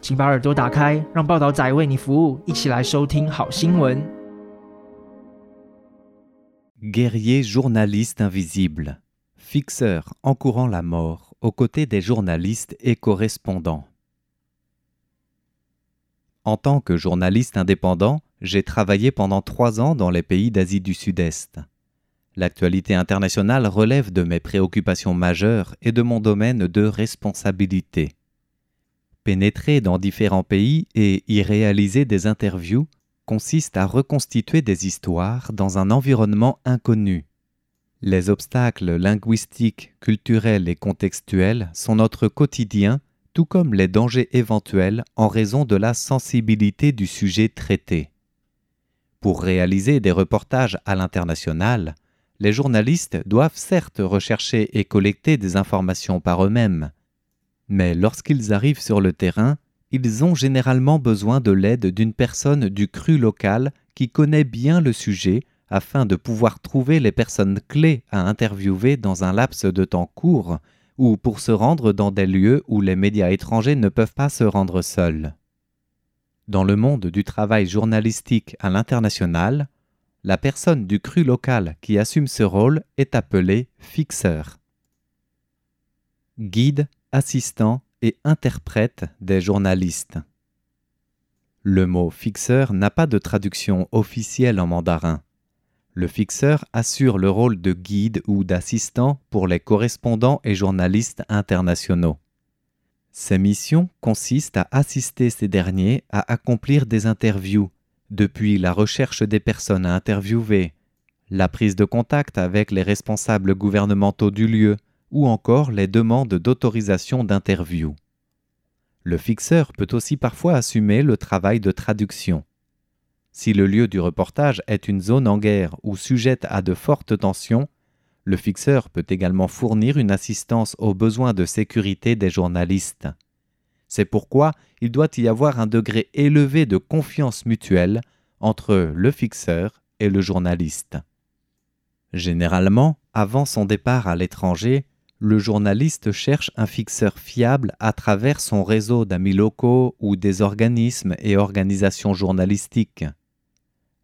请把耳朵打开，让报道仔为你服务，一起来收听好新闻。 Guerrier journaliste invisible, fixeur encourant la mort aux côtés des journalistes et correspondants. En tant que journaliste indépendant, j'ai travaillé pendant trois ans dans les pays d'Asie du Sud-Est. L'actualité internationale relève de mes préoccupations majeures et de mon domaine de responsabilité. Pénétrer dans différents pays et y réaliser des interviews consiste à reconstituer des histoires dans un environnement inconnu. Les obstacles linguistiques, culturels et contextuels sont notre quotidien, tout comme les dangers éventuels en raison de la sensibilité du sujet traité. Pour réaliser des reportages à l'international, les journalistes doivent certes rechercher et collecter des informations par eux-mêmes, mais lorsqu'ils arrivent sur le terrain, ils ont généralement besoin de l'aide d'une personne du cru local qui connaît bien le sujet afin de pouvoir trouver les personnes clés à interviewer dans un laps de temps court ou pour se rendre dans des lieux où les médias étrangers ne peuvent pas se rendre seuls. Dans le monde du travail journalistique à l'international, la personne du cru local qui assume ce rôle est appelée fixeur. Guide, assistant et interprète des journalistes. Le mot fixeur n'a pas de traduction officielle en mandarin. Le fixeur assure le rôle de guide ou d'assistant pour les correspondants et journalistes internationaux. Ses missions consistent à assister ces derniers à accomplir des interviews, depuis la recherche des personnes à interviewer, la prise de contact avec les responsables gouvernementaux du lieu, ou encore les demandes d'autorisation d'interview. Le fixeur peut aussi parfois assumer le travail de traduction. Si le lieu du reportage est une zone en guerre ou sujette à de fortes tensions, le fixeur peut également fournir une assistance aux besoins de sécurité des journalistes. C'est pourquoi il doit y avoir un degré élevé de confiance mutuelle entre le fixeur et le journaliste. Généralement, avant son départ à l'étranger, le journaliste cherche un fixeur fiable à travers son réseau d'amis locaux ou des organismes et organisations journalistiques.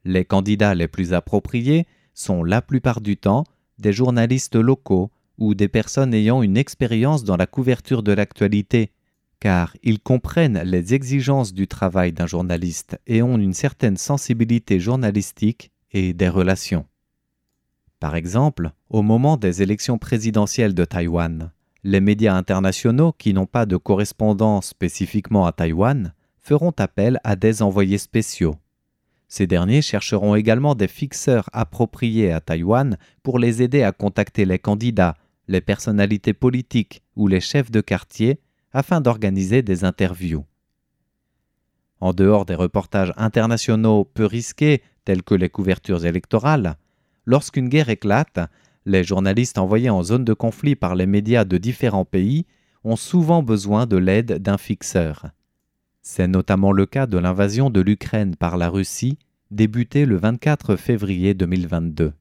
Les candidats les plus appropriés sont la plupart du temps des journalistes locaux ou des personnes ayant une expérience dans la couverture de l'actualité, car ils comprennent les exigences du travail d'un journaliste et ont une certaine sensibilité journalistique et des relations. Par exemple, au moment des élections présidentielles de Taïwan, les médias internationaux qui n'ont pas de correspondant spécifiquement à Taïwan feront appel à des envoyés spéciaux. Ces derniers chercheront également des fixeurs appropriés à Taïwan pour les aider à contacter les candidats, les personnalités politiques ou les chefs de quartier afin d'organiser des interviews. En dehors des reportages internationaux peu risqués tels que les couvertures électorales, lorsqu'une guerre éclate, les journalistes envoyés en zone de conflit par les médias de différents pays ont souvent besoin de l'aide d'un fixeur. C'est notamment le cas de l'invasion de l'Ukraine par la Russie, débutée le 24 février 2022.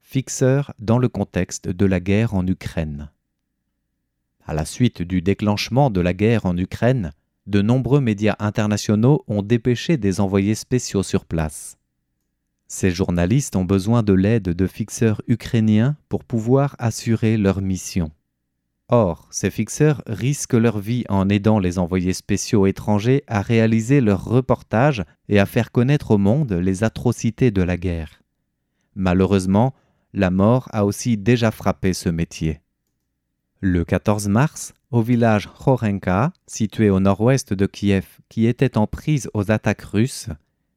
Fixeur dans le contexte de la guerre en Ukraine. À la suite du déclenchement de la guerre en Ukraine, de nombreux médias internationaux ont dépêché des envoyés spéciaux sur place. Ces journalistes ont besoin de l'aide de fixeurs ukrainiens pour pouvoir assurer leur mission. Or, ces fixeurs risquent leur vie en aidant les envoyés spéciaux étrangers à réaliser leurs reportages et à faire connaître au monde les atrocités de la guerre. Malheureusement, la mort a aussi déjà frappé ce métier. Le 14 mars, au village Khorenka, situé au nord-ouest de Kiev, qui était en prise aux attaques russes,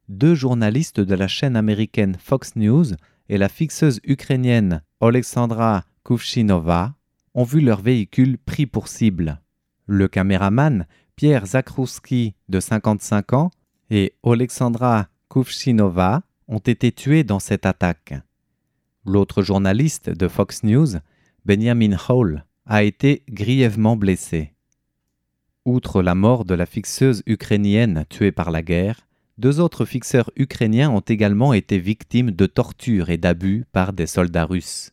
deux journalistes de la chaîne américaine Fox News et la fixeuse ukrainienne Oleksandra Kuvshinova ont vu leur véhicule pris pour cible. Le caméraman, Pierre Zakrouski, de 55 ans, et Alexandra Kuvshinova ont été tués dans cette attaque. L'autre journaliste de Fox News, Benjamin Hall, a été grièvement blessé. Outre la mort de la fixeuse ukrainienne tuée par la guerre, deux autres fixeurs ukrainiens ont également été victimes de tortures et d'abus par des soldats russes.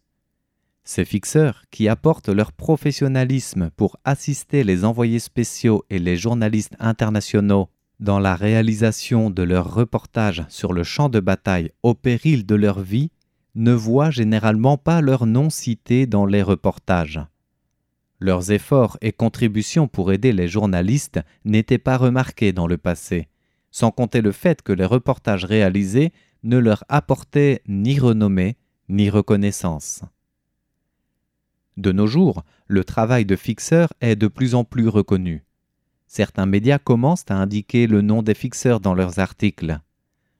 Ces fixeurs, qui apportent leur professionnalisme pour assister les envoyés spéciaux et les journalistes internationaux dans la réalisation de leurs reportages sur le champ de bataille au péril de leur vie, ne voient généralement pas leur nom cité dans les reportages. Leurs efforts et contributions pour aider les journalistes n'étaient pas remarqués dans le passé, sans compter le fait que les reportages réalisés ne leur apportaient ni renommée ni reconnaissance. De nos jours, le travail de fixeur est de plus en plus reconnu. Certains médias commencent à indiquer le nom des fixeurs dans leurs articles.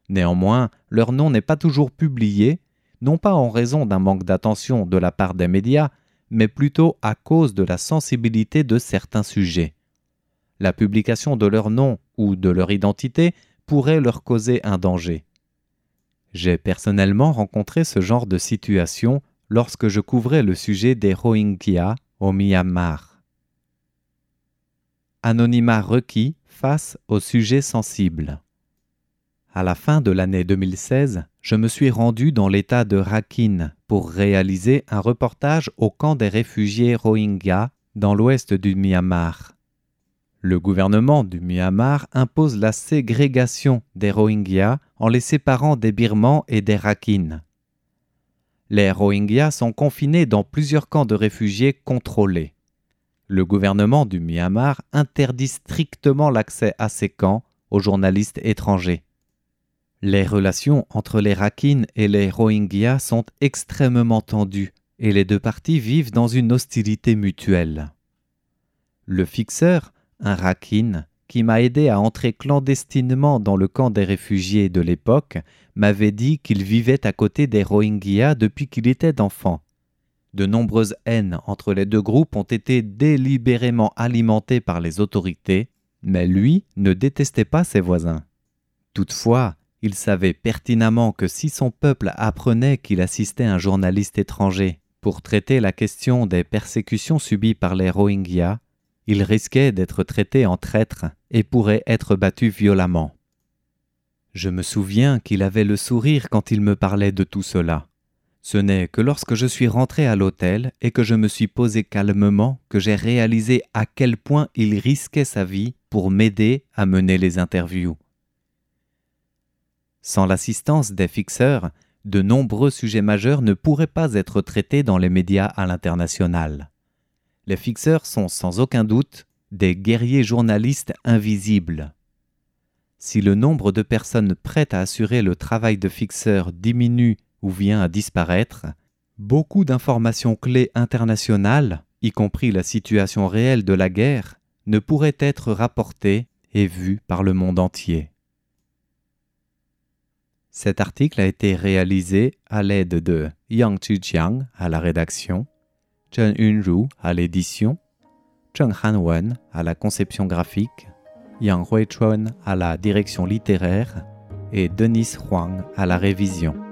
Néanmoins, leur nom n'est pas toujours publié, non pas en raison d'un manque d'attention de la part des médias, mais plutôt à cause de la sensibilité de certains sujets. La publication de leur nom ou de leur identité pourrait leur causer un danger. J'ai personnellement rencontré ce genre de situation lorsque je couvrais le sujet des Rohingyas au Myanmar. Anonymat requis face au sujet sensible. À la fin de l'année 2016, je me suis rendu dans l'état de Rakhine pour réaliser un reportage au camp des réfugiés Rohingyas dans l'ouest du Myanmar. Le gouvernement du Myanmar impose la ségrégation des Rohingyas en les séparant des Birmans et des Rakhines. Les Rohingyas sont confinés dans plusieurs camps de réfugiés contrôlés. Le gouvernement du Myanmar interdit strictement l'accès à ces camps aux journalistes étrangers. Les relations entre les Rakhines et les Rohingyas sont extrêmement tendues et les deux parties vivent dans une hostilité mutuelle. Le fixeur, un Rakhine, qui m'a aidé à entrer clandestinement dans le camp des réfugiés de l'époque, m'avait dit qu'il vivait à côté des Rohingyas depuis qu'il était enfant. De nombreuses haines entre les deux groupes ont été délibérément alimentées par les autorités, mais lui ne détestait pas ses voisins. Toutefois, il savait pertinemment que si son peuple apprenait qu'il assistait un journaliste étranger pour traiter la question des persécutions subies par les Rohingyas, il risquait d'être traité en traître et pourrait être battu violemment. Je me souviens qu'il avait le sourire quand il me parlait de tout cela. Ce n'est que lorsque je suis rentré à l'hôtel et que je me suis posé calmement que j'ai réalisé à quel point il risquait sa vie pour m'aider à mener les interviews. Sans l'assistance des fixeurs, de nombreux sujets majeurs ne pourraient pas être traités dans les médias à l'international. Les fixeurs sont sans aucun doute des guerriers journalistes invisibles. Si le nombre de personnes prêtes à assurer le travail de fixeur diminue ou vient à disparaître, beaucoup d'informations clés internationales, y compris la situation réelle de la guerre, ne pourraient être rapportées et vues par le monde entier. Cet article a été réalisé à l'aide de Yang Chiang à la rédaction, Chen Yunru à l'édition, Cheng Hanwen à la conception graphique, Yang Huichuan à la direction littéraire et Denis Huang à la révision.